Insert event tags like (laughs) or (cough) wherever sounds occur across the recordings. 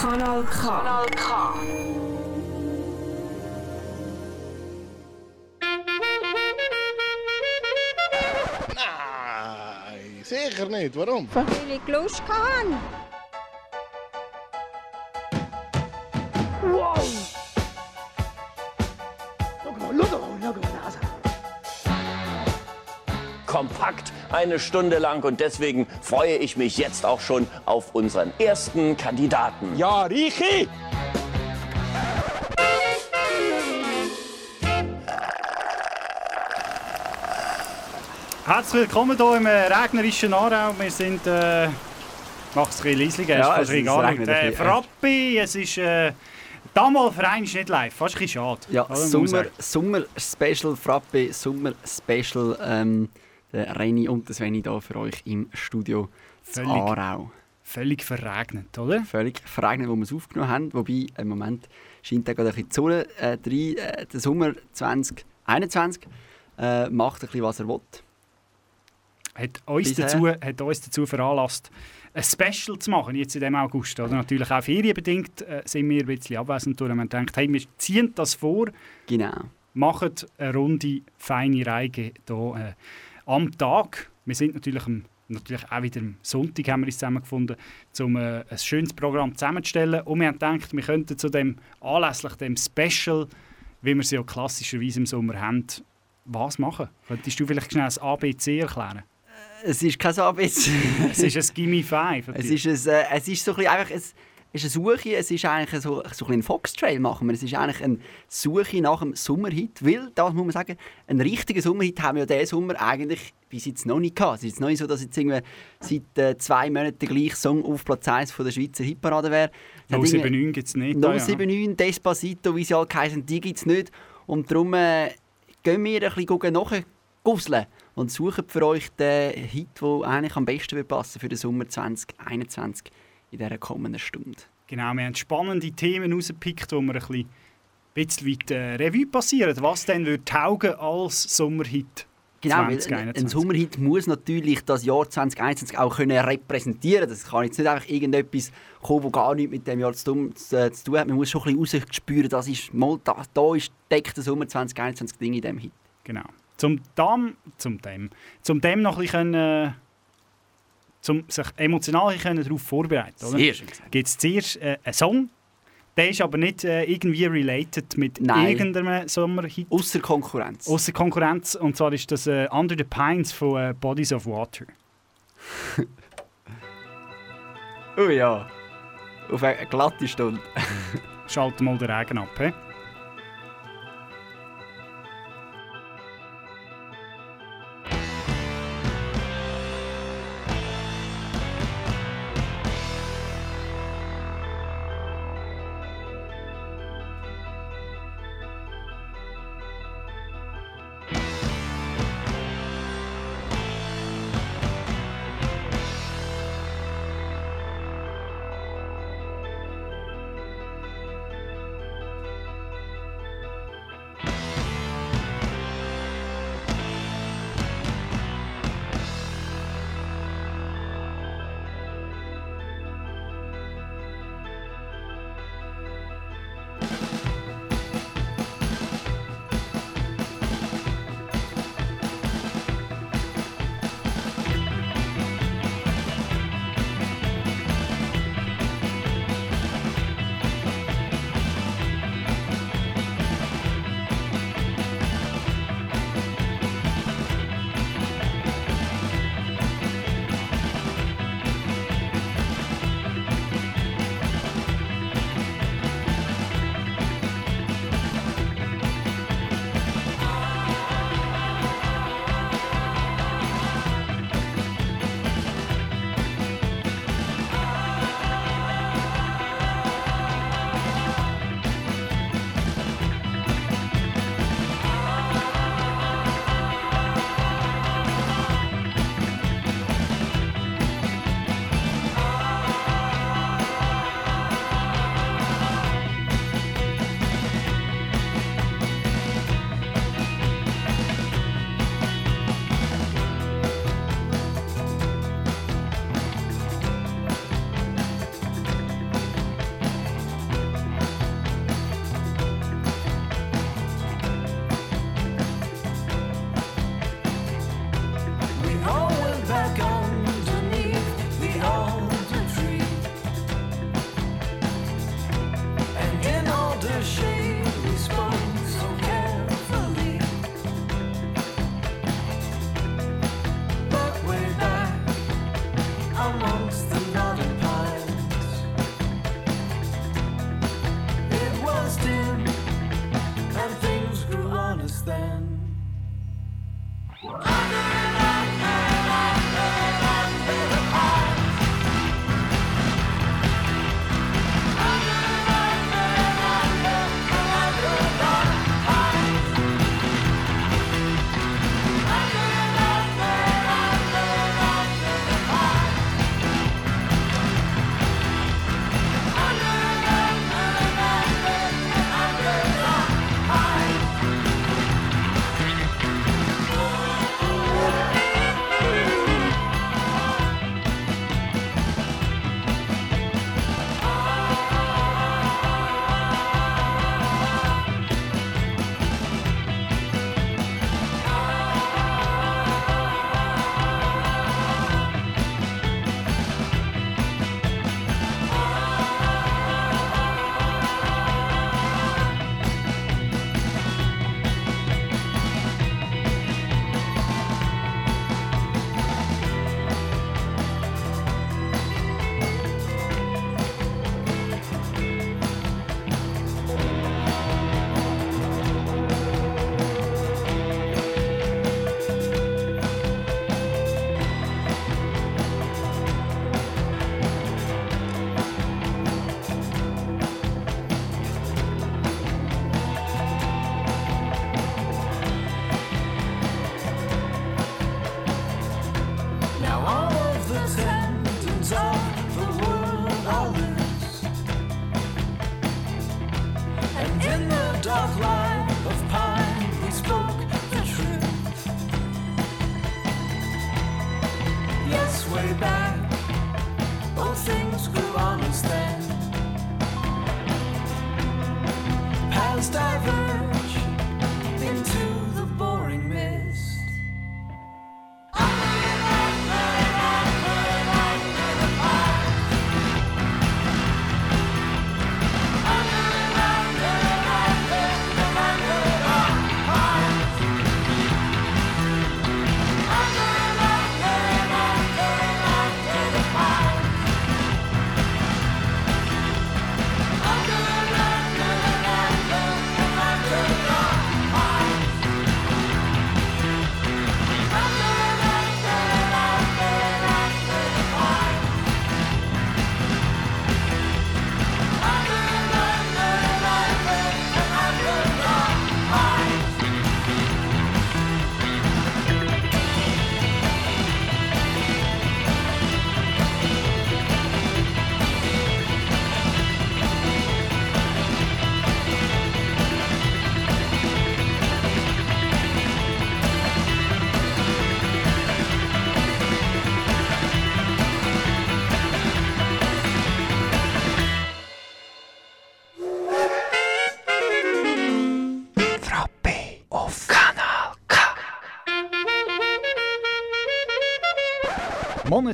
Kanal K. Kanal K. Nein, sicher nicht. Warum? Weil ich Lust hatte. Kompakt eine Stunde lang und deswegen freue ich mich jetzt auch schon auf unseren ersten Kandidaten. Ja, Richi! Herzlich willkommen hier im äh, regnerischen Aarau. Wir sind. Äh, Mach es ein bisschen leiser, Ja, es ist es gar nicht. Äh. Frappi, es ist. Äh, damals Verein ist nicht live, fast ein bisschen schade. Ja, Oder, muss man Sommer, sagen. Sommer Special Frappe, Sommer Special. Ähm, der Reini und der Sveni hier für euch im Studio Völlig. Aarau. Völlig verregnet, oder? Völlig verregnet, wo wir es aufgenommen haben. Wobei im Moment scheint da gerade ein bisschen die Sonne äh, rein. Äh, der Sommer 2021 äh, macht ein bisschen, was er will. Hat uns, Bisher. dazu, hat uns dazu veranlasst, ein Special zu machen, jetzt in diesem August. Oder? Natürlich auch ferienbedingt äh, sind wir ein bisschen abwesend. Und haben gedacht, hey, wir ziehen das vor, Genau. machen eine runde, feine Reihe hier äh, am Tag. Wir sind natürlich, am, natürlich auch wieder am Sonntag haben wir uns zusammengefunden, um äh, ein schönes Programm zusammenzustellen. Und wir haben gedacht, wir könnten zu dem anlässlich dem Special, wie wir es ja klassischerweise im Sommer haben, was machen? Könntest du vielleicht schnell das ABC erklären? Es ist kein ABC. Es ist ein Gimme 5. (laughs) Es ist, ein, äh, es ist so ein bisschen einfach es ist eine Suche, es ist eigentlich so, so ein Foxtrail machen wir. Es ist eigentlich eine Suche nach einem Sommerhit, weil, das muss man sagen, einen richtigen Sommerhit haben wir ja diesen Sommer eigentlich bis jetzt noch nicht gehabt. Es ist jetzt noch nicht so, dass jetzt irgendwie seit äh, zwei Monaten der gleiche Song auf Platz 1 von der Schweizer Hitparade wäre. Es hat irgendwie- 079 gibt es nicht. da, ja. 079, Despacito, wie sie alle heißen, die gibt es nicht. Und darum äh, gehen wir ein bisschen nachgusseln und suchen für euch den Hit, der eigentlich am besten passen für den Sommer 2021 in dieser kommenden Stunde. Genau, wir haben spannende Themen rausgepickt, wo wir ein bisschen, bisschen weit äh, Revue passieren. Was denn würde taugen als Sommerhit Genau, weil ein 2021? Sommerhit muss natürlich das Jahr 2021 auch können repräsentieren Das kann jetzt nicht einfach irgendetwas kommen, das gar nichts mit dem Jahr zu tun, zu, zu tun hat. Man muss schon ein bisschen rausspüren, das ist mal, da, da ist deckt der Sommer 2021 Ding in diesem Hit. Genau. Zum dem, zum dem, zum dem noch ein bisschen, äh, zum sich emotional darauf vorbereiten gesagt. Gibt es zuerst äh, einen Song, der ist aber nicht äh, irgendwie related mit Nein. irgendeinem Sommerhit. Außer Konkurrenz. Außer Konkurrenz. Und zwar ist das äh, Under the Pines von äh, Bodies of Water. (laughs) Oh ja. Auf eine glatte Stunde. (laughs) Schalten mal den Regen ab. He?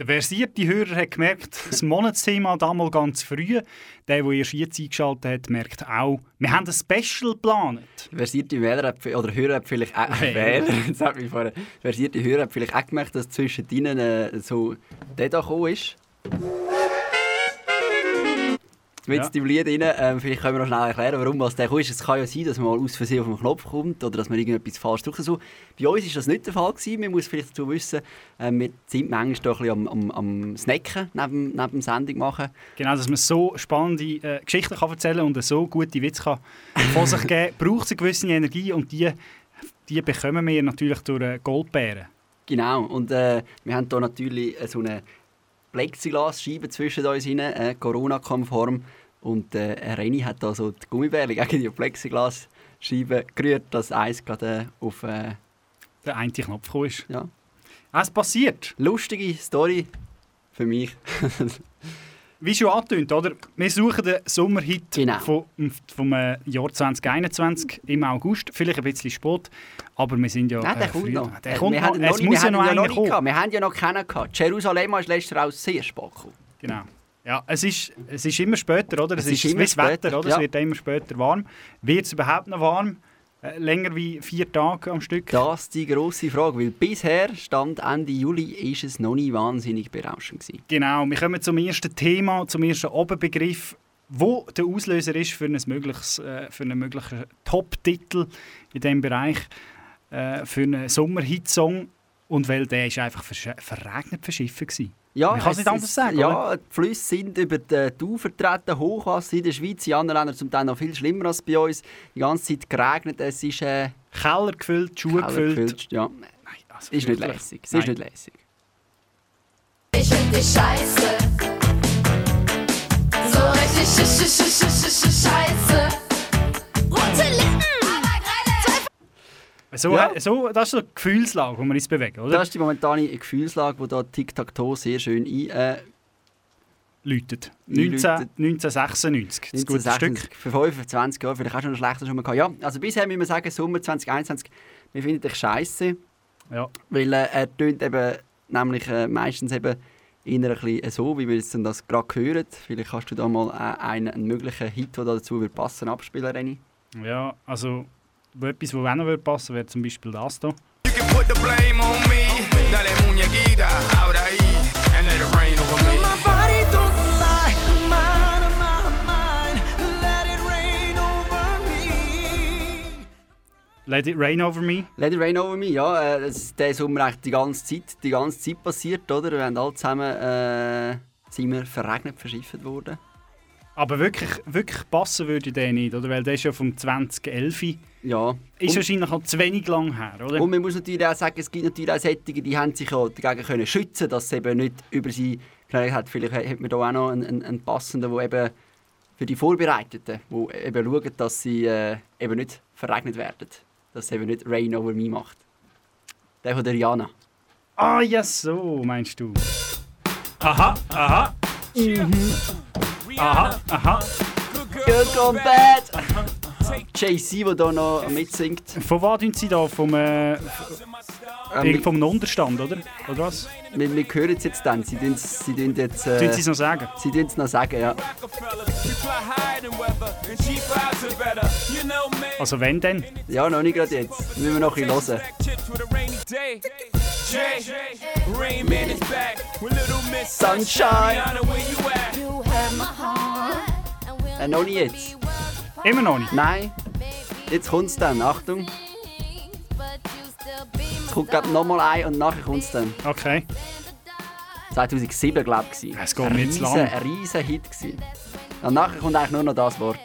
Der versierte Hörer hat gemerkt, das Monatsthema damals ganz früh. Der, der erst jetzt eingeschaltet hat, merkt auch, wir haben ein Special geplant. Versierte Wähler oder Hörer hat vielleicht auch, Hey. Wähler, (laughs) jetzt hat mich vorher, versierte Hörer hat vielleicht auch gemerkt, dass zwischen ihnen äh, so der da gekommen ist. Mit Ja. dem Lied rein, ähm, vielleicht können wir noch schnell erklären, warum was der ist. Es kann ja sein, dass man mal aus Versehen auf den Knopf kommt oder dass man irgendetwas falsch drückt. So. Bei uns war das nicht der Fall. Gewesen. Man muss vielleicht dazu wissen, ähm, wir sind manchmal doch ein bisschen am, am, am Snacken neben, neben dem Sendung machen. Genau, dass man so spannende äh, Geschichten kann erzählen und so gute Witze kann (laughs) von sich geben braucht es eine gewisse Energie und die, die bekommen wir natürlich durch äh, Goldbeeren. Genau, und äh, wir haben hier natürlich äh, so eine Plexiglasscheibe zwischen uns rein, äh, Corona-konform. Und äh, Reni hat da so die Gummibärle gegen die Plexiglasscheibe gerührt, dass eins gerade äh, auf... Äh, Der eine Knopf gekommen ist. ja. Es passiert. Lustige Story für mich. (laughs) Wie schon angetönt, oder? Wir suchen den Sommerhit Genau. vom, vom äh, Jahr 2021 im August. Vielleicht ein bisschen spät, aber wir sind ja Nein, der äh, kommt noch. Der Äh, kommt wir noch. haben Es ihn muss ja noch einer nicht kommen. Wir haben ja noch keinen gehabt. Jerusalem ist letztes Jahr auch sehr spät gekommen. Genau. Ja, es ist, es ist immer später, oder? Es, Es ist, ist wie das Wetter, oder? ja. Es wird immer später warm. Wird es überhaupt noch warm? Äh, länger wie vier Tage am Stück? Das ist die grosse Frage, weil bisher, Stand Ende Juli, ist es noch nie wahnsinnig berauschend gewesen. Genau, wir kommen zum ersten Thema, zum ersten Oberbegriff, wo der Auslöser ist für, ein mögliches, äh, für einen möglichen Top-Titel in diesem Bereich, äh, für einen Sommerhitsong. Und weil der ist einfach verregnet verschiffen gewesen. Ja, Man kann es nicht anders ist- sagen, Ja, die Flüsse sind über die Dau vertreten, Hochwasser in der Schweiz, in anderen Ländern zum Teil noch viel schlimmer als bei uns. Die ganze Zeit geregnet, es ist äh, Keller gefüllt, Schuhe Keller gefüllt. gefüllt. Ja, Nein, also ist nicht lässig. Es ist nicht lässig. Ich find dich scheiße. So richtig sch sch sch sch sch sch So, Ja. so, das ist so eine Gefühlslage, wo wir uns bewegen, oder? Das ist die momentane Gefühlslage, die da Tic-Tac-Toe sehr schön ein... Äh, läutet. Einläutet. 19, 1996, das gute 1926, Stück. Für 25 Jahre, vielleicht auch schon ein schlechter schon mal gehabt. Ja, also bisher müssen wir sagen, Sommer 2021, wir finden dich scheiße, Ja. weil äh, er tönt eben nämlich äh, meistens eben eher ein bisschen so, wie wir jetzt das gerade hören. Vielleicht kannst du da mal äh, einen, einen möglichen Hit, der dazu würde passen, abspielen, Reni. ja, also etwas, was auch noch würde passen wäre zum Beispiel das hier. You can put the blame on me. Dale muñequita, ahora ahí, and let it rain over me. Let it rain over me. Let It Rain Over Me. Let It Rain Over Me, ja, äh, das, der Sommer eigentlich die ganze Zeit, die ganze Zeit passiert, oder? Wir haben alle zusammen, äh, sind wir verregnet, verschifft worden. Aber wirklich, wirklich passen würde der nicht, oder? Weil der ist ja vom 2011. Ja. Ist Und- wahrscheinlich auch zu wenig lang her, oder? Und man muss natürlich auch sagen, es gibt natürlich auch solche, die haben sich ja dagegen können schützen dass sie eben nicht über sie geredet hat. Vielleicht hat man da auch noch einen, einen, einen passenden, der eben für die Vorbereiteten, die eben schauen, dass sie äh, eben nicht verregnet werden. Dass es eben nicht Rain over me macht. Der von der Rihanna. Ah, ja, so meinst du. Aha, aha. Aha, aha. Good on bad! JC, der hier noch mitsingt. Von was tun sie da? Vom, äh, Ähm, vom Unterstand, oder? Oder was? wir, wir hören es jetzt dann. Sie tun sie tun jetzt. Äh, sie es noch sagen? sie tun es noch sagen, ja. Also wenn denn? Ja, noch nicht gerade jetzt. Müssen wir noch ein bisschen hören. Sunshine! Äh, noch nicht jetzt. Immer noch nicht. Nein. Jetzt kommt es dann. Achtung. Es kommt glaube noch mal ein und nachher kommt es dann. Okay. 2007 glaube ich. Es geht mir riesen, lang. Ein riesen Hit gewesen. Und nachher kommt eigentlich nur noch das Wort.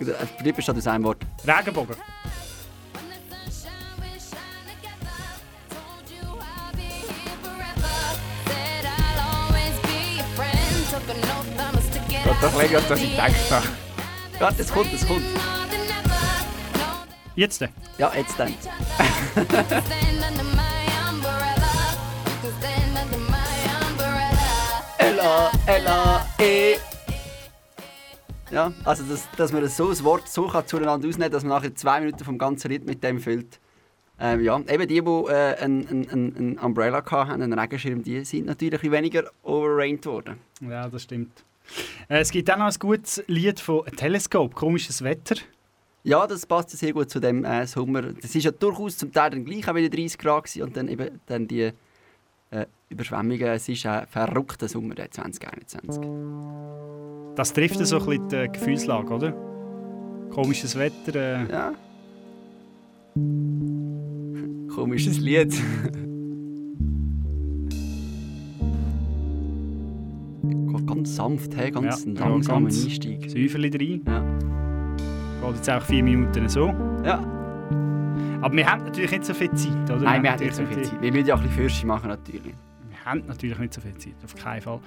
Die Lippe steht aus einem Wort. Regenbogen. Gott, doch länger, als ich gedacht habe. Warte, es kommt, es kommt. Jetzt denn? Ja, jetzt dann. (laughs) Ella, Ella, E. Ja, also dass, dass man so ein Wort so kann zueinander ausnehmen dass man nachher zwei Minuten vom ganzen Lied mit dem füllt. Ähm, ja, eben die, die äh, einen ein, ein, Umbrella hatten, einen Regenschirm, die sind natürlich weniger overrained worden. Ja, das stimmt. Äh, es gibt auch noch ein gutes Lied von Telescope, komisches Wetter. Ja, das passt sehr gut zu dem äh, Sommer. Das ist ja durchaus zum Teil dann gleich auch wieder 30 Grad gewesen und dann eben dann die äh, Überschwemmungen. Es ist ein verrückter Sommer, der 2021. Das trifft so ein bisschen die Gefühlslage, oder? Komisches Wetter. Äh, Ja. Komisches Lied. Geht ganz sanft, hey, ganz Ja, langsamer ganz Einstieg. Säuferli rein. Ja. Geht jetzt auch vier Minuten so. ja. Aber wir haben natürlich nicht so viel Zeit, oder? Nein, wir haben nicht so viel Zeit. Wir müssen ja auch ein bisschen Fürsche machen, natürlich. Wir haben natürlich nicht so viel Zeit, auf keinen Fall.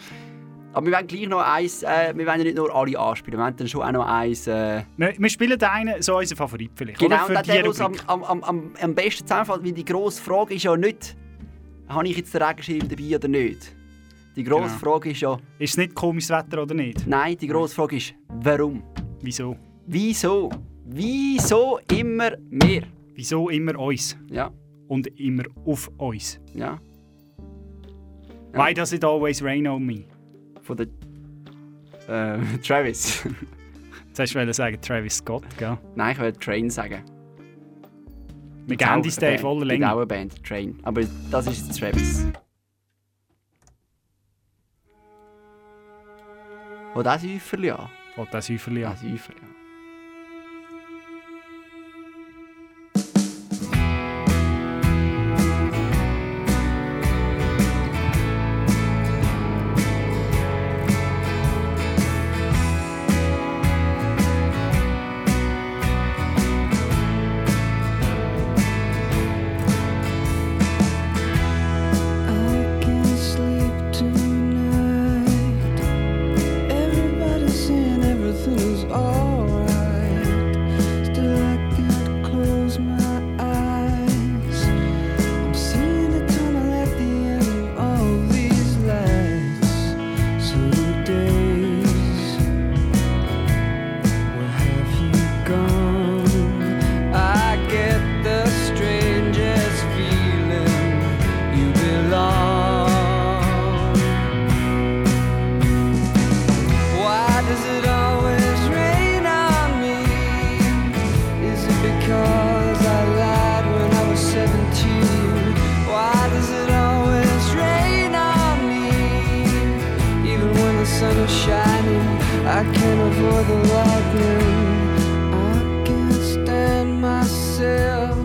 Aber wir wollen gleich noch eins, äh, wir wollen ja nicht nur alle anspielen, wir wollen dann schon auch noch eins... Äh, Wir, wir spielen den einen, so unseren Favorit vielleicht, Genau, oder? Für der, der Rubrik. am, am, am, am besten zusammenfällt, weil die grosse Frage ist ja nicht, habe ich jetzt den Regenschirm dabei oder nicht? Die grosse Genau. Frage ist ja, Ist es nicht komisches Wetter oder nicht? nein, die grosse Frage ist, warum? Wieso? Wieso? Wieso immer mehr? Wieso immer uns? Ja, Und immer auf uns? ja. Ja. Why does it always rain on me? Von der äh, (laughs) Travis. Jetzt hast du sagen Travis Scott, gell? nein, ich will Train sagen. Wir eine den in voller Länge. auch eine Band, Train. Aber das ist jetzt Travis. Oh, das Säuferli an. Wollt das Säuferli Ja, an? Säuferli an. Shining, I can't avoid the lightning. I can't stand myself.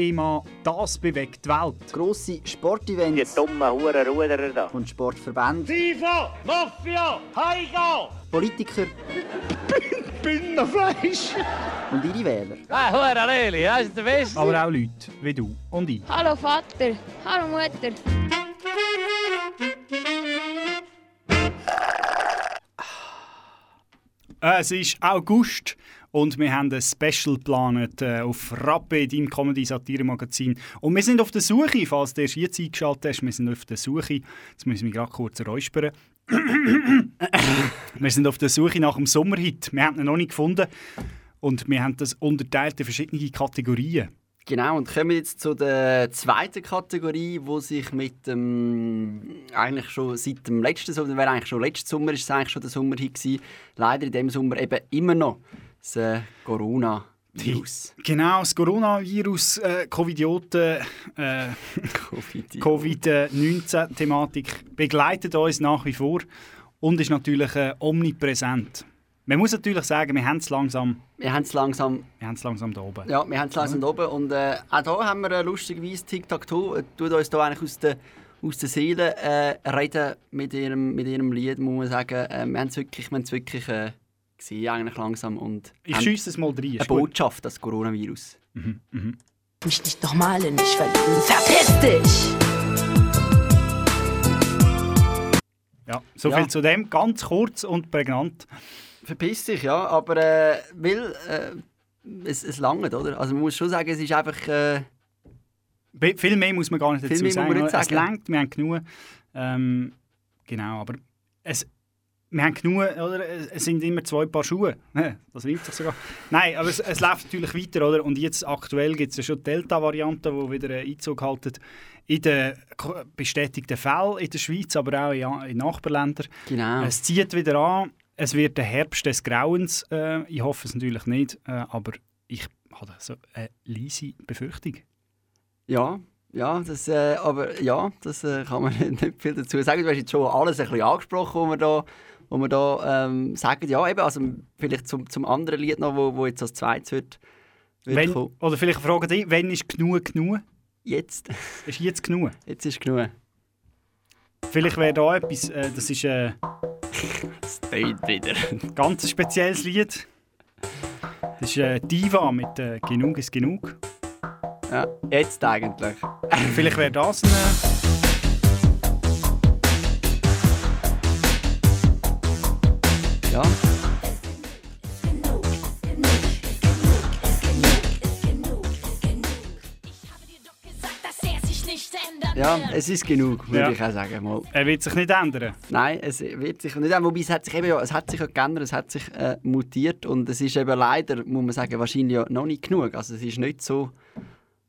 Monatsthema «Das bewegt die Welt». Grosse Die Sportevents dummen Hurenruderer da. und Sportverbände, FIFA, Mafia, Heigo! Politiker (laughs) Bündnerfleisch. und ihre Wähler. Ah, Hurenleli, das ist der Beste. Aber auch Leute wie du und ich. Hallo Vater, hallo Mutter. Äh, Es ist August und wir haben ein Special geplant äh, auf Rappe, deinem Comedy-Satire-Magazin. Und wir sind auf der Suche, falls du erst jetzt eingeschaltet hast, wir sind auf der Suche, jetzt müssen wir gerade kurz räuspern. wir sind auf der Suche nach dem Sommerhit. Wir haben ihn noch nicht gefunden und wir haben das unterteilt in verschiedene Kategorien. Genau, und kommen jetzt zu der zweiten Kategorie, wo sich mit dem eigentlich schon seit dem letzten Sommer, wäre eigentlich schon letzten Sommer, ist es eigentlich schon der Sommerhit gewesen. Leider in dem Sommer eben immer noch das äh, Corona-Virus. Genau, das Coronavirus, äh, Covidioten, äh, (laughs) Covid. Covid-19-Thematik begleitet uns nach wie vor und ist natürlich äh, omnipräsent. Man muss natürlich sagen, wir haben es langsam, Wir haben es langsam, wir haben es langsam da oben. ja, wir haben es langsam oben und äh, auch hier haben wir äh, lustigerweise Tic-Tac-Toe, äh, tut uns da eigentlich aus der aus der Seele äh, reden mit ihrem, mit ihrem Lied, muss man sagen. Äh, wir haben es wirklich, wir haben's wirklich gesehen, eigentlich langsam und Ich schiesse es mal rein. eine. Botschaft, das Coronavirus. Mich nicht nochmal in mich verlieben. Verpiss dich! Ja, so Ja. viel zu dem, ganz kurz und prägnant. Verpiss dich, ja, aber äh, weil äh, es, es langt, oder? Also man muss schon sagen, es ist einfach... Äh, Viel mehr muss man gar nicht Viel dazu mehr muss man sagen. nicht Es sagen. langt, wir haben genug. Ähm, genau, aber es, wir haben genug, oder? Es sind immer zwei Paar Schuhe. (laughs) Das reimt sich sogar. Nein, aber es, es läuft natürlich weiter, oder? Und jetzt aktuell gibt es ja schon die Delta-Variante, die wieder Einzug halten in den bestätigten Fällen in der Schweiz, aber auch in, in Nachbarländern. genau. Es zieht wieder an. Es wird der Herbst des Grauens. Äh, ich hoffe es natürlich nicht, äh, aber ich habe so eine leise Befürchtung. Ja, ja, das, äh, aber ja, das äh, kann man (laughs) nicht viel dazu sagen. Du hast jetzt schon alles ein bisschen angesprochen, wo wir da, wo wir da ähm, sagen. Ja, eben, also vielleicht zum, zum anderen Lied noch, wo, wo jetzt als zweites wird, wird Wenn, kommen. oder vielleicht eine Frage dich, wann ist genug genug? Jetzt, Ist jetzt genug? (laughs) jetzt ist genug. Vielleicht wäre da etwas, äh, das ist äh, (laughs) Das tönt wieder. ein ganz spezielles Lied. Das ist äh, Diva mit äh, «Genug ist genug». Ja, jetzt eigentlich. Vielleicht wäre das ein... Ja. dass er sich nicht ändern Ja, es ist genug, würde Ja. ich auch sagen. Mal. er wird sich nicht ändern. Nein, es wird sich nicht ändern. Wobei es hat sich eben ja, es hat sich ja geändert, es hat sich äh, mutiert und es ist eben leider, muss man sagen, wahrscheinlich ja noch nicht genug. Also es ist nicht so,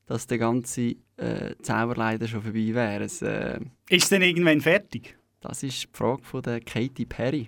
dass der ganze äh, Zauber leider schon vorbei wäre. Es, äh, Ist es denn irgendwann fertig? das ist die Frage von der Katy Perry.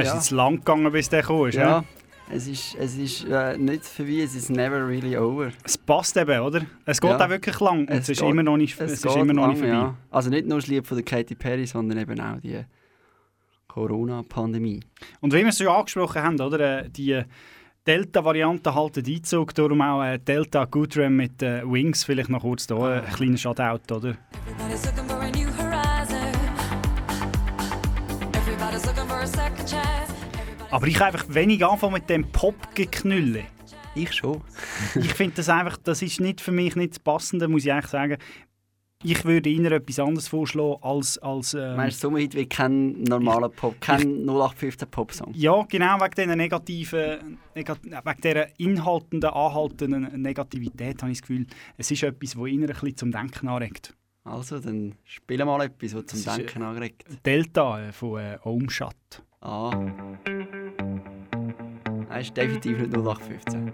Das ist Ja. jetzt lang gegangen, bis der ist. Ja, Ja. es ist, es ist äh, nicht vorbei, es ist never really over. Es passt eben, oder? Es geht Ja. auch wirklich lang und es, ist geht- immer noch nicht, es ist geht immer noch nicht lang, vorbei. ja. Also nicht nur das Lied von der Katy Perry, sondern eben auch die Corona-Pandemie. Und wie wir es schon angesprochen haben, oder? äh, Die Delta-Variante halten Einzug, darum auch äh, Delta Goodrem mit äh, Wings, vielleicht noch kurz hier, äh, ein kleiner Shoutout, oder? Aber ich kann einfach wenig anfangen mit dem Pop-Geknülle. Ich schon. (laughs) ich finde das einfach, das ist nicht für mich nicht das Passende, muss ich eigentlich sagen. Ich würde Ihnen etwas anderes vorschlagen als... als ähm, Meinst du, Sommerhit wie kein normaler Pop, kein 0815 Pop-Song? ja, genau wegen dieser negativen, negat wegen dieser inhaltenden, anhaltenden Negativität habe ich das Gefühl, es ist etwas, das Ihnen ein bisschen zum Denken anregt. Also, dann spielen mal etwas, was zum Das ist, Denken anregt. Delta äh, von äh, Omschat. Ah. Nein, ist definitiv nicht 0815.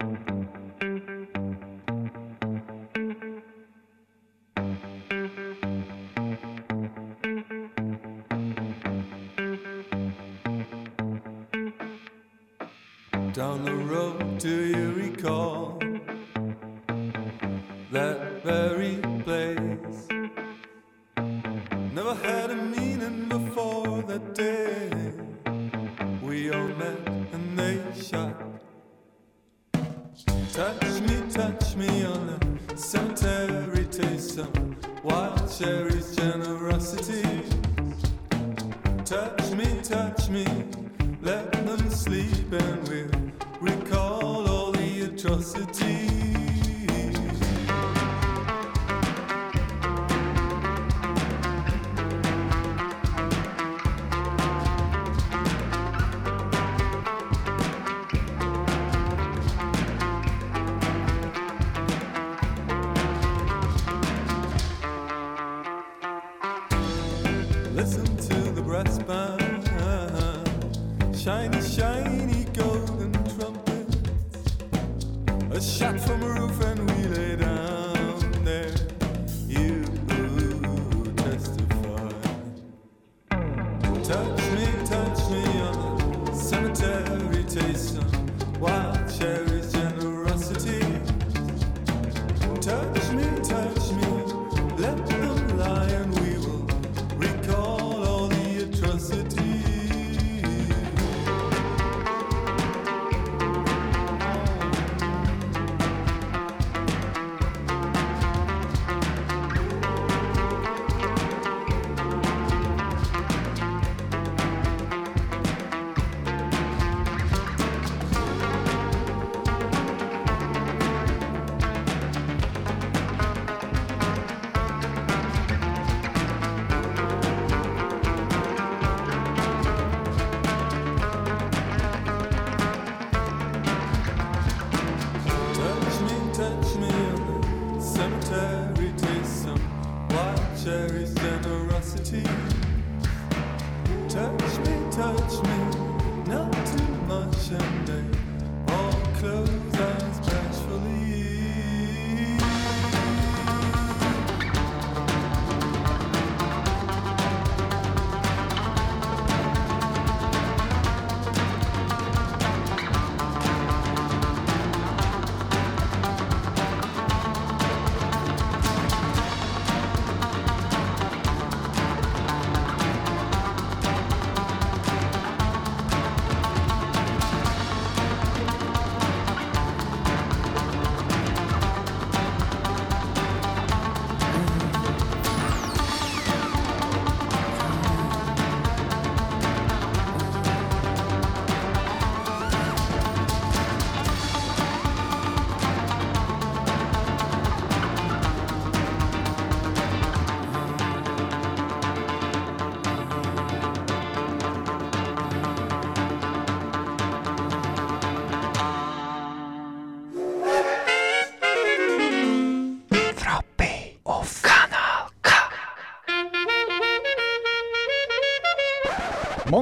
Down the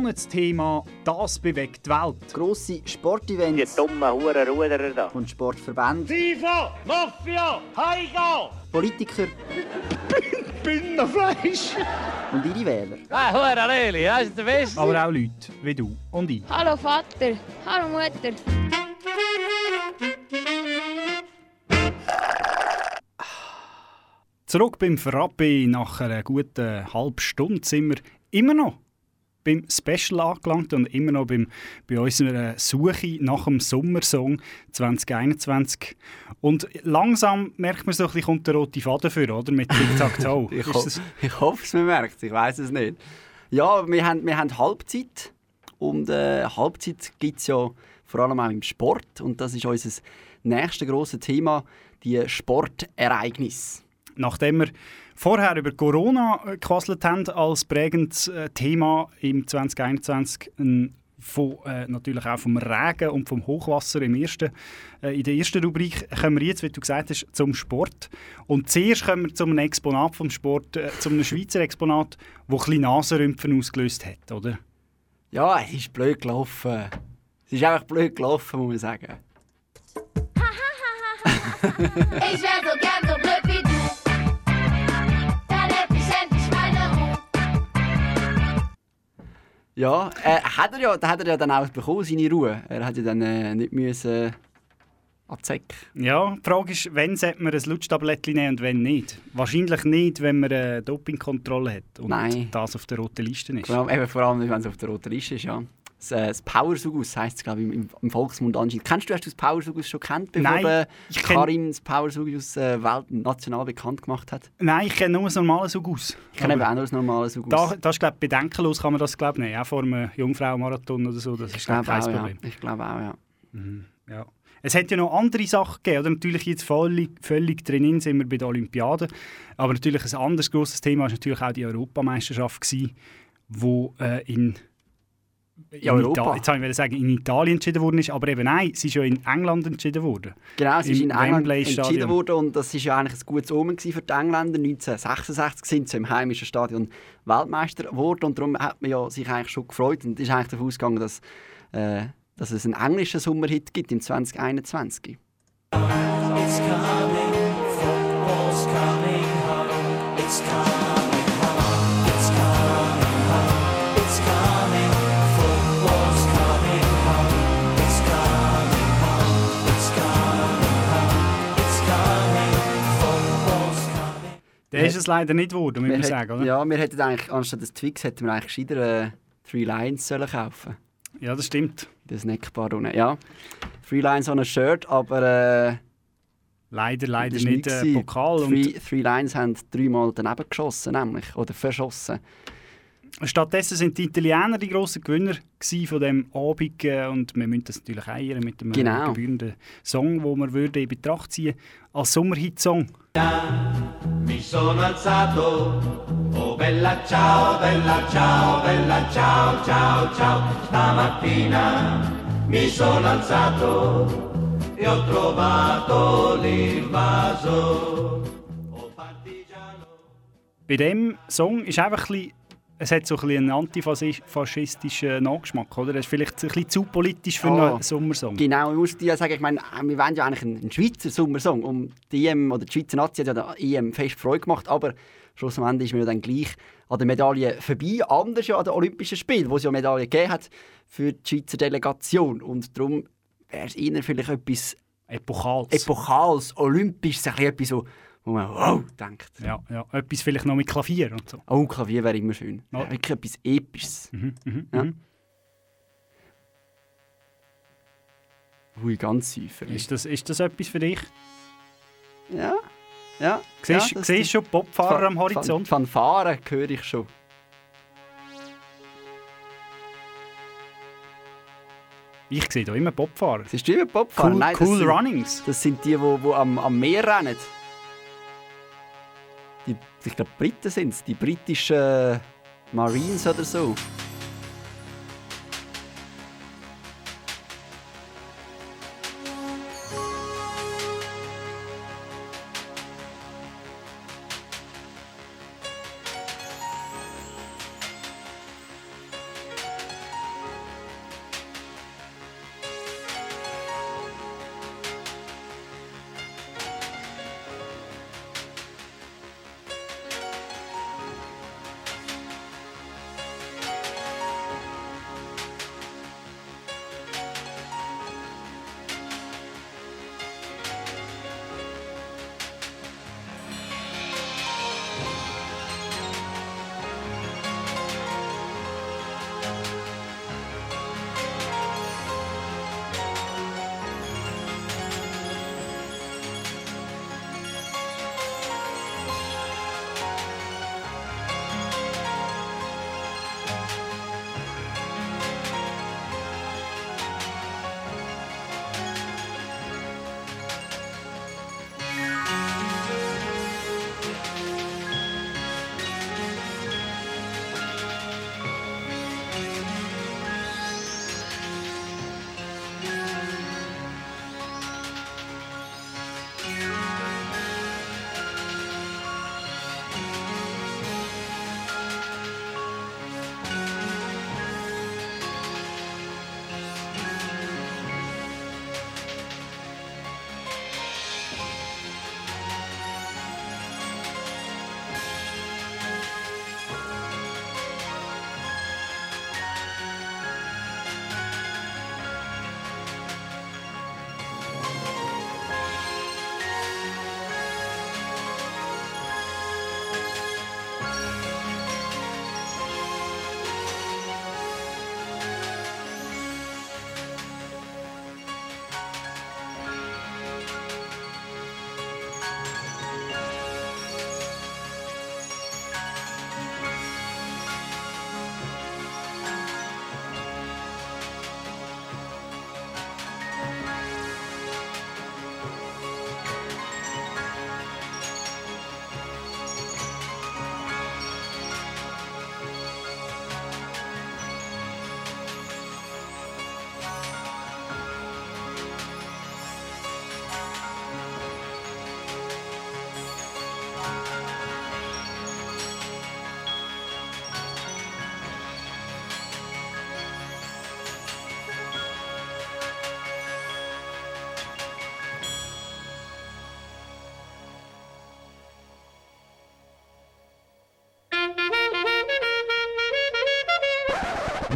Monatsthema «Das bewegt die Welt». Grosse Sportevents. Die dummen Hurenruderer da. Und Sportverbände. FIFA, Mafia, Heigo! Politiker. (laughs) Bündnerfleisch. Und ihre Wähler. Ah, Hurenleli, das ist der Beste. Aber auch Leute wie du und ich. Hallo Vater, hallo Mutter. Zurück beim Frappe. Nach einer guten halben Stunde sind wir immer noch beim Special angelangt und immer noch beim, bei unserer Suche nach dem Sommersong 2021. Und langsam merkt man so ein bisschen, kommt der rote Faden für, oder? Mit Tic-Tac-Toe. (laughs) Ich, ho ich hoffe, es man merkt Ich weiß es nicht. Ja, wir haben, wir haben Halbzeit. Und äh, Halbzeit gibt es ja vor allem auch im Sport. Und das ist unser nächstes grosses Thema, die Sportereignisse. Nachdem wir vorher über Corona äh, gequasselt haben als prägendes äh, Thema im 2021, ein von, äh, natürlich auch vom Regen und vom Hochwasser im ersten, äh, in der ersten Rubrik kommen wir jetzt, wie du gesagt hast, zum Sport. Und zuerst kommen wir zu einem Exponat vom Sport, äh, zu einem Schweizer Exponat, das ein bisschen Nasenrümpfen ausgelöst hat, oder? Ja, es ist blöd gelaufen. Es ist einfach blöd gelaufen, muss man sagen. (laughs) Ich wär so gern so Ja, äh, hat er ja, hat er ja dann auch bekommen, seine Ruhe. Er hat ja dann äh, nicht müssen äh, Säcke. Ja, die Frage ist, wann sollte man ein Lutschtablettchen nehmen und wann nicht? Wahrscheinlich nicht, wenn man eine Dopingkontrolle hat und Nein. das auf der roten Liste ist. Vor allem, eben, vor allem wenn es auf der roten Liste ist, ja. Das, äh, das Powersugus heisst es, glaube ich, im, im Volksmund anscheinend. Kennst du, hast du das Powersugus schon kennt, bevor Nein, ich Karim das Powersugus äh, Welt national bekannt gemacht hat? Nein, ich kenne nur das normale Sugus. Ich kenne eben auch nur das normale Sugus. Da, das ist, glaube ich, bedenkenlos kann man das, glaube ich, nehmen. Auch vor einem Jungfrau-Marathon oder so. Das ist, ich glaube kein auch, ja. Problem. Ich glaube auch, ja. Ja. Es hat ja noch andere Sachen gegeben. Oder? Natürlich jetzt völlig, völlig drinnen sind wir bei den Olympiaden. Aber natürlich ein anderes grosses Thema war natürlich auch die Europameisterschaft, gewesen, wo äh, in Ja, Europa. Ita- jetzt wollte ich sagen, in Italien entschieden worden ist. Aber eben nein, es ist ja in England entschieden worden. Genau, es ist in England entschieden worden und das ist ja eigentlich ein gutes Omen für die Engländer. 1966 sind sie im heimischen Stadion Weltmeister geworden und darum hat man ja sich eigentlich schon gefreut und ist eigentlich davon ausgegangen, dass, äh, dass es einen englischen Sommerhit gibt im 2021. Der ist es leider nicht geworden, muss man sagen. Oder? Ja, wir hätten eigentlich, anstatt des Twix hätten wir eigentlich gescheiter äh, Three Lions sollen kaufen ja, das stimmt. Das Snackbar unten. Ja, Three Lions on a Shirt, aber äh, Leider, leider nicht nichts äh. Pokal. Und Three, Three Lions haben dreimal daneben geschossen, nämlich. Oder verschossen. Stattdessen sind die Italiener die grossen Gewinner von dem Abend äh, und wir müssen das natürlich auch ehren mit dem äh, Genau. gebührenden Song, den wir würde in Betracht ziehen als Sommerhit-Song. Mi sono alzato, oh bella ciao, bella ciao, bella ciao, ciao, ciao. Stamattina mi sono alzato e ho trovato l'invaso. Oh partigiano. Bei dem Song ist einfach ein bisschen, es hat so ein bisschen einen antifaschistischen Nachgeschmack, oder? Es ist vielleicht ein bisschen zu politisch für Ah. einen Sommersong. Genau, ich muss dir sagen, ich meine, äh, wir wollen ja eigentlich einen, Schweizer Sommersong. Um die EM oder die Schweizer Nazi hat ja der EM fest Freude gemacht, aber schlussendlich ist mir ja dann gleich an der Medaille vorbei. Anders ja an den Olympischen Spielen, wo es ja Medaillen gegeben hat für die Schweizer Delegation. Und darum wäre es ihnen vielleicht etwas Epochals. Epochales, Olympisches, ein bisschen etwas so, wo man wow denkt. ja, ja, etwas vielleicht noch mit Klavier und so. Oh, Klavier wäre immer schön. Ja. Ja. Wirklich etwas Episches. Mhm, mhm, Ja. mhm. Hui, ganz säufer. Ist, das, ist das etwas für dich? Ja, ja. Siehst ja, das- siehst schon Popfahrer am Horizont? Fan- Fanfaren höre ich schon. Ich sehe da immer Popfahrer. Siehst du immer Popfahrer? Cool, Nein, das cool sind, Runnings. Das sind die, die wo, wo am, am Meer rennen. Die, ich glaube, Briten sind es. Die britischen Marines oder so.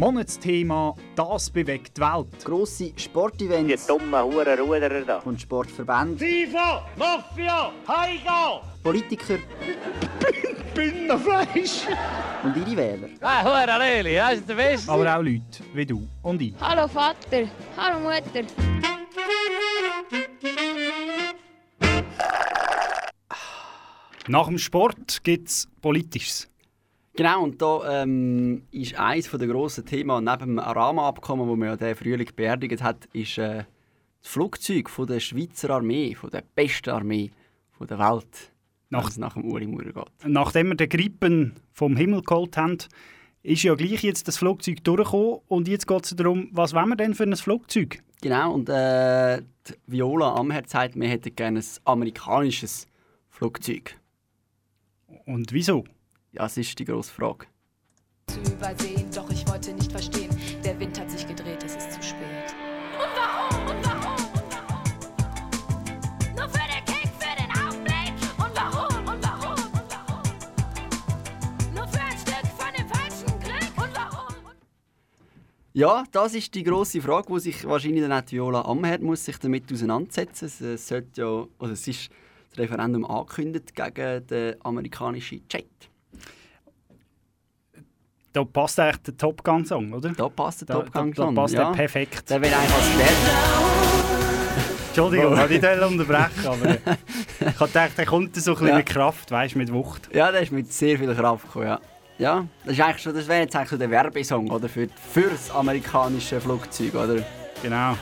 Monatsthema «Das bewegt die Welt». Grosse Sportevents. Die dummen Hurenruderer da. Und Sportverbände. FIFA, Mafia, Heigo! Politiker. (laughs) Bündnerfleisch. Und ihre Wähler. Ah, Hurenleli, das ist der Beste. Aber auch Leute wie du und ich. Hallo Vater. Hallo Mutter. Nach dem Sport gibt es Politisches. Genau, und da ähm, ist eines der grossen Themen neben dem Arama-Abkommen, das man ja diesen Frühling beerdigt hat, ist äh, das Flugzeug von der Schweizer Armee, von der besten Armee von der Welt, Nach- nach dem Uri Maurer geht. Nachdem wir den Grippen vom Himmel geholt haben, ist ja gleich jetzt das Flugzeug durchgekommen. Und jetzt geht es darum, was wollen wir denn für ein Flugzeug? Genau, und äh, die Viola Amherd sagt, wir hätten gerne ein amerikanisches Flugzeug. Und wieso? Ja, das ist die grosse Frage. zu übersehen. Doch ich wollte nicht verstehen, der Wind hat sich gedreht, es ist zu spät. Und warum? Und warum? Und warum? Nur für den Kick, für den Augenblick. Und warum? Und warum? Und warum? Nur für ein Stück von dem falschen Glück. Und warum? Ja, das ist die grosse Frage, wo sich wahrscheinlich dann auch Viola Amherd muss sich damit auseinandersetzen. Es, sollte ja, oder es ist das Referendum angekündigt gegen den amerikanischen Jet. Da passt eigentlich der Top Gun Song, oder? Da passt der Da, Top Gun da, da Song, passt ja. der perfekt. Der will eigentlich als Wert. Entschuldigung, ich wollte dich unterbrechen, aber (laughs) ich habe gedacht, der kommt so ein bisschen Ja. mit Kraft, weißt du, mit Wucht. Ja, der ist mit sehr viel Kraft gekommen, ja. Ja, das, ist eigentlich schon, das wäre jetzt eigentlich so der Werbesong oder, für, für das amerikanische Flugzeug, oder? Genau. Ja,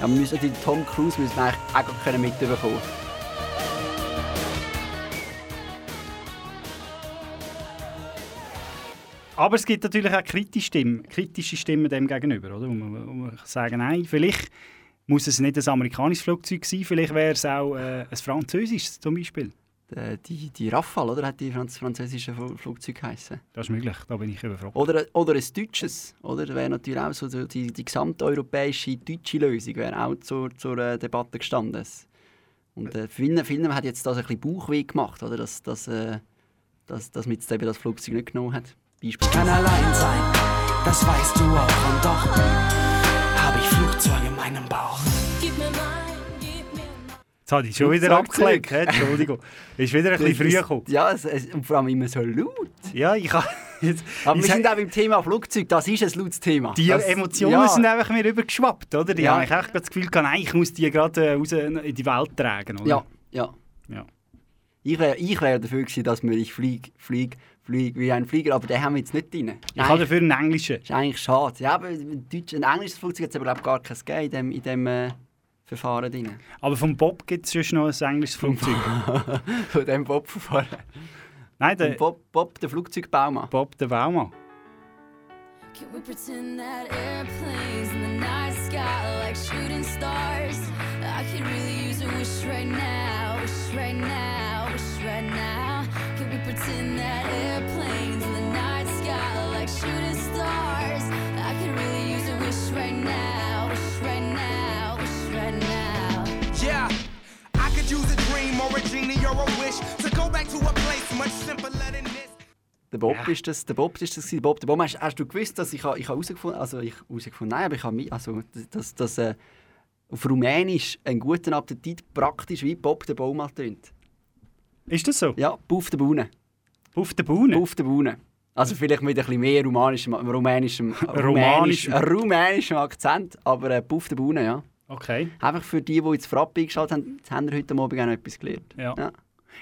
wir müssen den Tom Cruise müssen eigentlich auch mitbekommen. Aber es gibt natürlich auch kritische Stimmen, kritische Stimmen dem gegenüber, oder? Wo man, wo man sagen, nein, vielleicht muss es nicht ein amerikanisches Flugzeug sein, vielleicht wäre es auch äh, ein französisches zum Beispiel. Die, die, die Rafale, oder? Hat die Franz französische Fl- Flugzeug geheißen? Das ist möglich, da bin ich überfragt. Oder, oder ein deutsches, oder? Das wäre natürlich auch so die, die gesamteuropäische deutsche Lösung wäre auch zur, zur äh, Debatte gestanden. Es- Und äh, vielen, vielen hat jetzt das ein bisschen Bauchweh gemacht, oder? Dass, dass, äh, dass, dass man jetzt eben das Flugzeug nicht genommen hat. Beispiel. kann allein sein, das weißt du auch. Und doch habe ich Flugzeuge in meinem Bauch. Gib mir mein, gib mir Jetzt habe ich schon wieder hä? Entschuldigung. Ist wieder ein bisschen früh gekommen. Ja, es, es, und vor allem immer so laut. Ja, ich habe (laughs) jetzt... Aber ich wir sind auch beim Thema Flugzeug, das ist ein lautes Thema. Die das, Emotionen ja, sind einfach mir übergeschwappt, oder? Die Ja. habe ich echt das Gefühl gehabt, nein, ich muss die gerade äh, raus in die Welt tragen, oder? Ja, ja. Ja. Ich wäre ich wär dafür gewesen, dass wir ich flieg, flieg, flieg wie ein Flieger, aber den haben wir jetzt nicht drin. Ich habe dafür einen englischen. ist eigentlich schade. Ja, aber ein, Deutsch, ein englisches Flugzeug hat es aber glaub, gar keins gegeben in dem, in dem äh, Verfahren drin. Aber vom Bob gibt es sonst noch ein englisches Flugzeug. (laughs) Von dem Bob-Verfahren. Nein, der Bob, Bob, der Flugzeugbaumann. Bob der Baumann. Can we pretend that airplanes in the night sky are like shooting stars? I could really use a wish right now, wish right now, wish right now. Can we pretend that Der Bob ist das. Der Bob ist das. Bob, der Bob, hast, hast du gewusst, dass ich, ha- ich herausgefunden also ich herausgefunden, nein, aber ich habe mi- also dass, dass äh, auf Rumänisch einen guten Appetit praktisch wie Bob der Baumann tönt. Ist das so? Ja, Buff der Buhne. Auf der Bühne? Buff der Buhne. Also vielleicht mit ein bisschen mehr romanischem, rumänischem, Romanischem. rumänischem, rumänischem Akzent, aber äh, Buff der Buhne, ja. Okay. Einfach für die, die jetzt Frappe eingeschaltet haben, haben wir heute Abend auch etwas gelernt. Ja. Ja.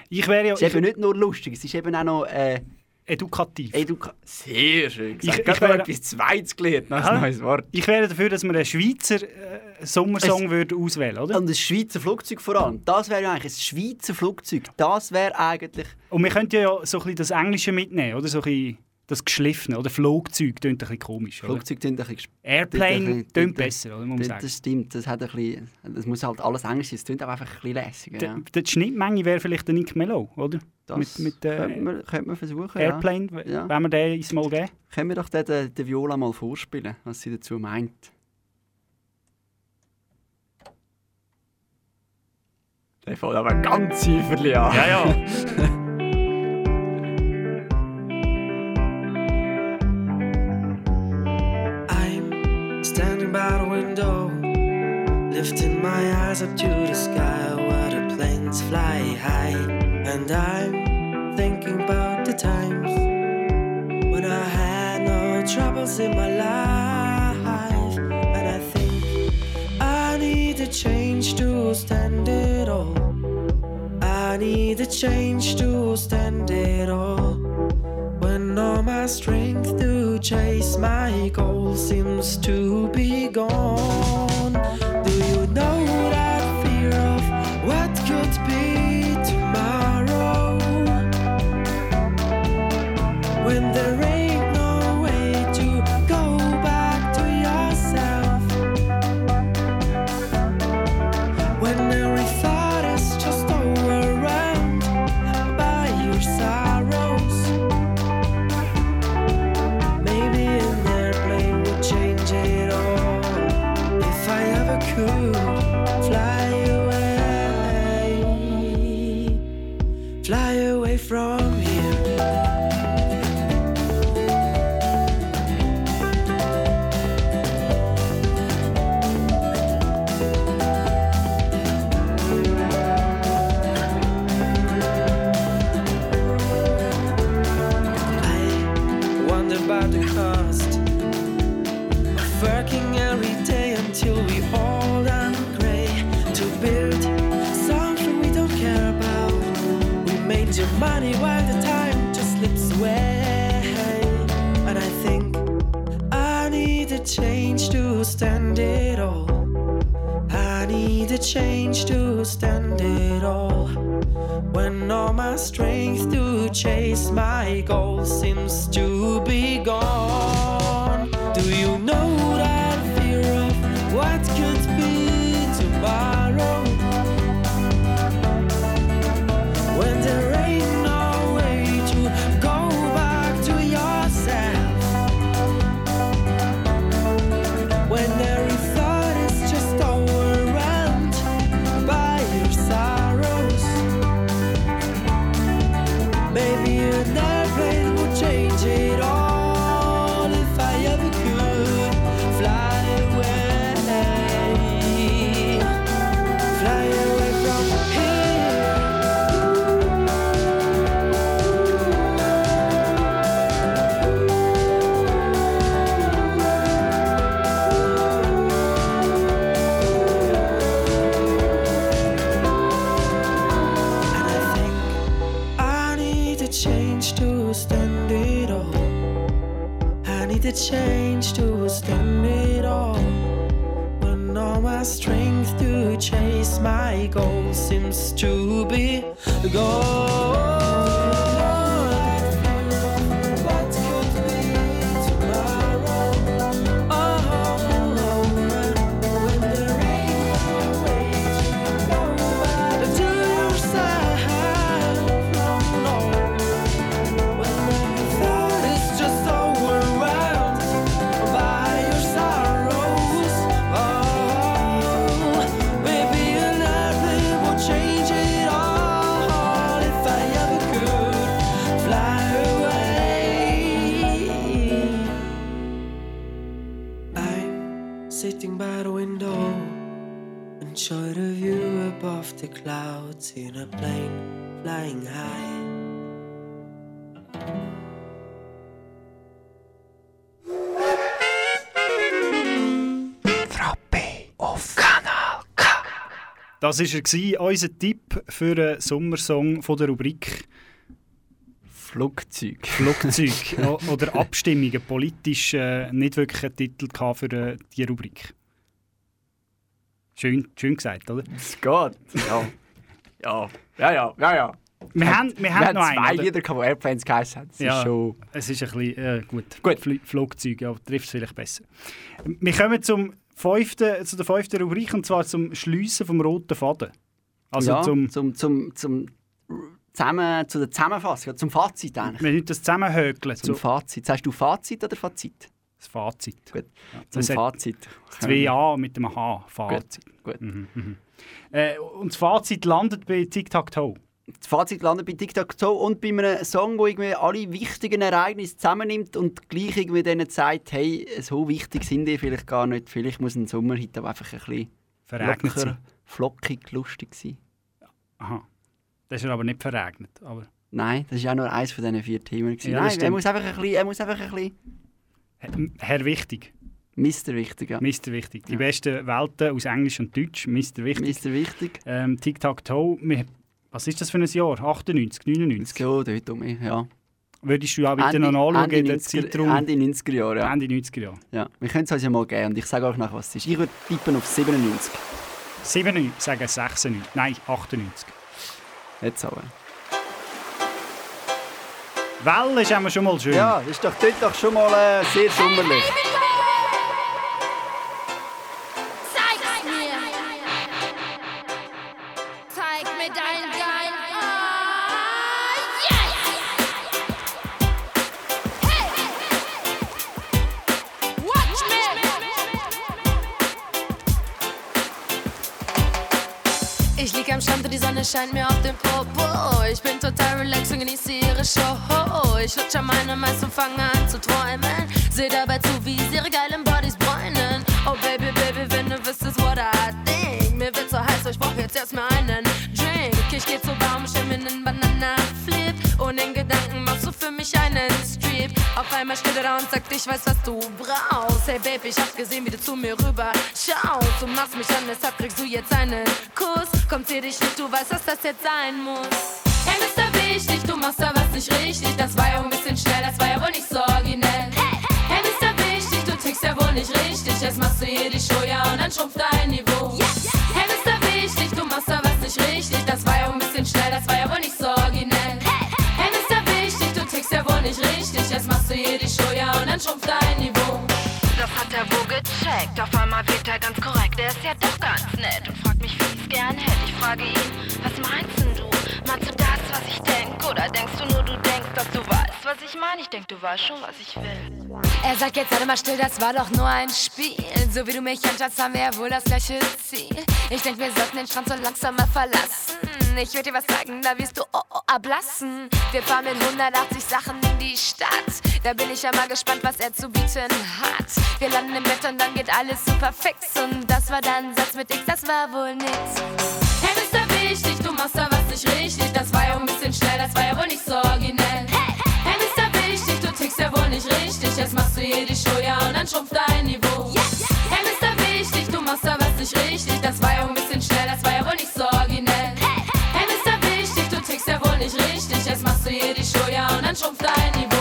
Ich wäre ja Es ist eben nicht nur lustig, es ist eben auch noch äh, edukativ. eduka Sehr schön Ich- gesagt. ich Ich, habe etwas Zweites gelernt, noch ein neues Wort. Ich wäre dafür, dass man einen Schweizer äh, Sommersong Es- würde auswählen oder? Und ein Schweizer Flugzeug vor allem. Das wäre ja eigentlich ein Schweizer Flugzeug. Das wäre eigentlich... Und wir könnten ja so ein bisschen das Englische mitnehmen, oder? So ein bisschen das Geschliffene, oder? Flugzeug klingt ein bisschen komisch, oder? Flugzeug klingt ein bisschen... Airplane klingt besser, oder? Muss man Das, sagen. das stimmt, das hat ein bisschen... Das muss halt alles Englisch sein, es klingt aber einfach ein bisschen lässiger. Ja. Die, die Schnittmenge wäre vielleicht der Nick Melo, oder? Das mit mit äh, könnte, man, könnte man versuchen, Airplane, ja. ja. wenn wir den mal geben. Können wir doch den, den, den Viola mal vorspielen, was sie dazu meint. Der fällt aber ganz Zifferli an. Ja, ja. (laughs) rise up to the sky where the planes fly high. And I'm thinking about the times when I had no troubles in my life. And I think I need a change to stand it all. I need a change to stand it all. When all my strength to chase my goal seems to be gone. Stand it all. I need a change to stand it all. When all my strength to chase my goal seems to Das war er, unser Tipp für einen Sommersong von der Rubrik Flugzeug. Flugzeug (laughs) oder Abstimmungen. Politisch äh, nicht wirklich einen Titel für äh, die Rubrik. Schön, schön gesagt, oder? Es geht. Ja. ja. Ja, ja, ja, ja. Wir haben, wir haben noch einen. zwei oder? Lieder, die Airplanes geheißen haben. Das Ja, ist schon... es ist ein bisschen äh, gut. gut. Fl Flugzeug, ja, trifft es vielleicht besser. Wir kommen zum fünften, zu der fünften Rubrik und zwar zum Schliessen vom roten Faden. Also ja, zum, zum, zum, zum zusammen, zu der Zusammenfassung, zum Fazit eigentlich. wir müssen das zusammenhökeln. Zum Zu, Fazit. Sagst du Fazit oder Fazit? das Fazit. Gut. Zum Zum Fazit. Zwei A mit dem H. Fazit. Gut. Mhm, mhm. Äh, und das Fazit landet bei Tic-Tac-Toe. Das Fazit landet bei TikTok so und bei einem Song, der irgendwie alle wichtigen Ereignisse zusammennimmt und gleich irgendwie denen sagt, hey, so wichtig sind die vielleicht gar nicht. Vielleicht muss ein Sommerhit aber einfach ein bisschen Verregnet locker, sein. flockig, lustig. Gewesen. Aha. Das ist er aber nicht verregnet. Aber Nein, das war auch nur eins von diesen vier Themen. Ja, Nein, er muss, einfach ein bisschen, er muss einfach ein bisschen... Herr Wichtig. Mr. Wichtig, ja. Mr. Wichtig. Die besten Welten aus Englisch und Deutsch. Mr. Wichtig. Mr. Wichtig. Ähm, Tic-Tac-Toe. Was ist das für ein Jahr? 98, 99? So, dort um mich, ja. Würdest du auch bitte Ende- noch nachschauen, Ende den 90er Zeitraum? Ende 90er Jahre, ja. Ende 90er Jahre. ja. Wir können es uns ja mal geben und ich sage euch nachher, was es ist. Ich würde tippen auf 97. 97, sagen 96. Nein, 98. Jetzt aber. Welle ist immer schon mal schön. Ja, das ist doch dort doch schon mal äh, sehr sommerlich. Ich lieg am Strand und die Sonne scheint mir auf den Popo. Ich bin total relaxed und genieße ihre Show. Ich lutsche an meinem Eis und fange an zu träumen. Seh dabei zu, wie sie ihre geilen Bodies bräunen. Oh Baby, Baby, wenn du wüsstest, what I think. Mir wird so heiß, ich brauch jetzt erstmal einen Drink. Ich geh zur Baum, stell mir Banana-Flip. Und in Gedanken mich einen Strip. Auf einmal steht er da und sagt, ich weiß, was du brauchst. Hey Baby, ich hab gesehen, wie du zu mir rüber schaust. Du machst mich an, deshalb kriegst du jetzt einen Kuss. Komm, zieh dich nicht, du weißt, dass das jetzt sein muss. Hey, Mr. Wichtig, du machst da was nicht richtig. Das war ja ein bisschen schnell, das war ja wohl nicht so originell. Hey, Mr. Wichtig, du tickst ja wohl nicht richtig. Jetzt machst du hier die Show, ja, und dann schrumpft dein Niveau. Hey, Mr. schrumpft dein Niveau. Das hat er wohl gecheckt. Auf einmal wird er ganz korrekt. Er ist ja doch ganz nett und fragt mich, wie ich's gern hätte. Ich frage ihn, ich meine? Ich denk, du weißt schon, was ich will. Er sagt jetzt halt immer still, das war doch nur ein Spiel. So wie du mich anschaust, haben wir ja wohl das gleiche Ziel. Ich denk, wir sollten den Strand so langsam mal verlassen. Ich würde dir was sagen, da wirst du oh, oh, ablassen. Wir fahren mit 180 Sachen in die Stadt. Da bin ich ja mal gespannt, was er zu bieten hat. Wir landen im Bett und dann geht alles super fix. Und das war dann ein Satz mit X, das war wohl nix. Hey, Mr. Wichtig, du machst da was nicht richtig. Das war ja ein bisschen schnell, das war ja wohl nicht so originell. Nicht richtig. Jetzt machst du hier die Show, ja, und dann schrumpft dein Niveau. Hey, Mr. Wichtig, du machst da was nicht richtig. Das war ja ein bisschen schnell, das war ja wohl nicht so originell. Hey, Mr. Wichtig, du tickst ja wohl nicht richtig. Jetzt machst du hier die Show, ja, und dann schrumpft dein Niveau.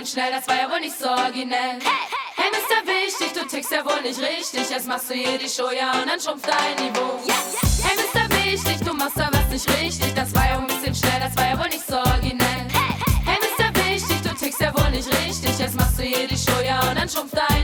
Bisschen schnell, das war ja wohl nicht so originell. Hey, Mr. Wichtig, du tickst ja wohl nicht richtig. Jetzt machst du hier die Show, ja, und dann schrumpft dein Niveau. Hey, Mr. Wichtig, du machst da was nicht richtig. Das war ja ein bisschen schnell, das war ja wohl nicht so originell. Hey, Mr. Wichtig, du tickst ja wohl nicht richtig. Jetzt machst du hier die Show, ja, und dann schrumpft dein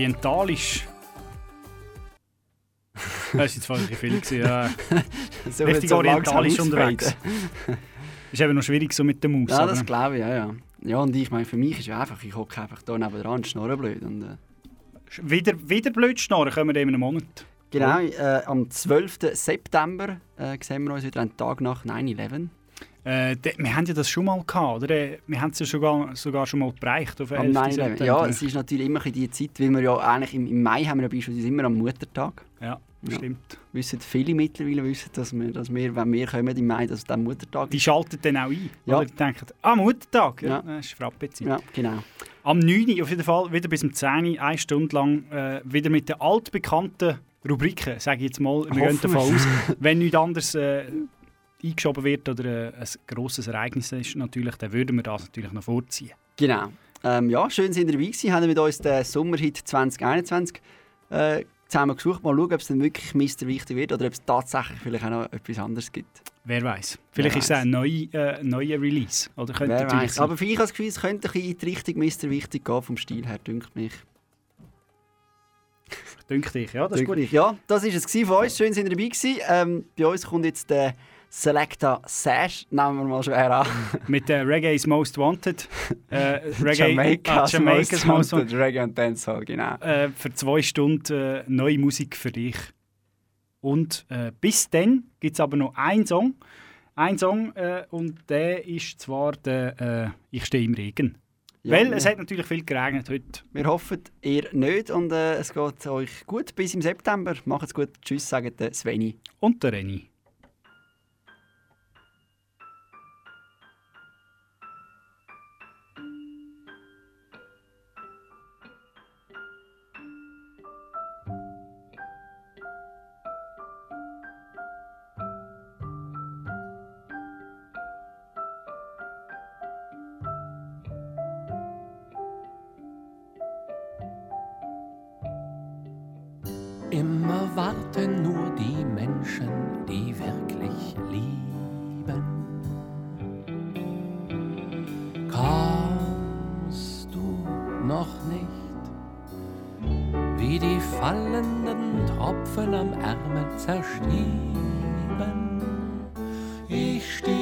orientalisch. Das (laughs) war jetzt viel. gewesen, Ja. (laughs) So richtig orientalisch unterwegs. ist eben noch schwierig so mit der Maus. Ja, das glaube ich, ja, ja. Ja, und ich meine, für mich ist ja einfach, ich hocke einfach hier nebenan, schnorren blöd. Und, äh, wieder, wieder blöd schnorren, können wir in einem Monat. genau, äh, am 12. September äh, sehen wir uns wieder einen Tag nach 9-11. Äh, de, wir haben ja das schon mal gehabt, oder? Äh, Wir haben es ja sogar, sogar schon mal bereicht auf Am 11. 9/11. September. Ja, es ist natürlich immer die Zeit, weil wir ja eigentlich im, im Mai haben wir ja beispielsweise immer am Muttertag. Ja, stimmt. Wissen viele mittlerweile, wissen, dass wir, dass wir, wenn wir kommen im Mai, dass es dann Muttertag Die ist. schalten dann auch ein. Ja. Oder die denken, ah, Muttertag, ja, Ja. das ist Frappezeit. Ja, genau. Am 9. auf jeden Fall, wieder bis zum 10. eine Stunde lang, äh, wieder mit den altbekannten Rubriken, sage ich jetzt mal. Wir gehen Hoffen davon wir. aus, (laughs) wenn nichts anderes äh, eingeschoben wird oder ein grosses Ereignis ist, natürlich, dann würden wir das natürlich noch vorziehen. Genau. Ähm, ja, schön sind ihr dabei gewesen. Haben mit uns den Sommerhit 2021 äh, zusammen gesucht. Mal schauen, ob es dann wirklich Mr. Wichtig wird oder ob es tatsächlich vielleicht auch noch etwas anderes gibt. Wer weiß? Vielleicht Wer ist es ein neuer äh, neuer Release. Oder könnte Wer weiß. sein. Aber für ich habe das Gefühl, es könnte ein bisschen in die Richtung Mr. Wichtig gehen, vom Stil her, dünkt mich. Dünkt dich, ja, das ist Dünkt gut. mich. Ja, das war es von uns. Schön, sind ihr dabei gewesen. Ähm, bei uns kommt jetzt der Selecta Sash, nehmen wir mal schwer an. (laughs) Mit der Reggae's Most Wanted. Äh, (laughs) Reggae, Jamaica's, ah, Jamaica's Most Most Wanted. Reggae und Dancehall, genau. Äh, für zwei Stunden äh, neue Musik für dich. Und äh, bis dann gibt es aber noch einen Song. Ein Song äh, und der ist zwar der äh, Ich stehe im Regen. Ja, Weil ja. es hat natürlich viel geregnet heute. Wir hoffen, ihr nicht und äh, es geht euch gut bis im September. Macht's gut. Tschüss, sagt der Sveni. Und der Renny. Warten nur die Menschen, die wirklich lieben. Kommst du noch nicht, wie die fallenden Tropfen am Ärmel zerstieben? Ich steh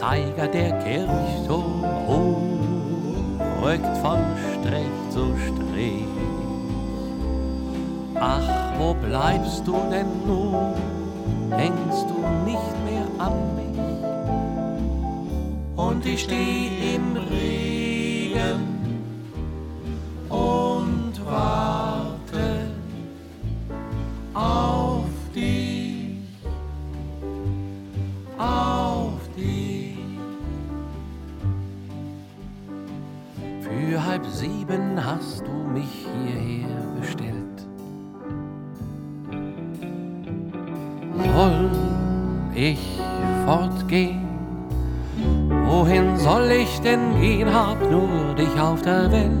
Zeiger der Kirchturm hoch rückt von Strich zu Strich. Ach, wo bleibst du denn nun? Hängst du nicht mehr an mich? Und ich steh ich auf der Welt.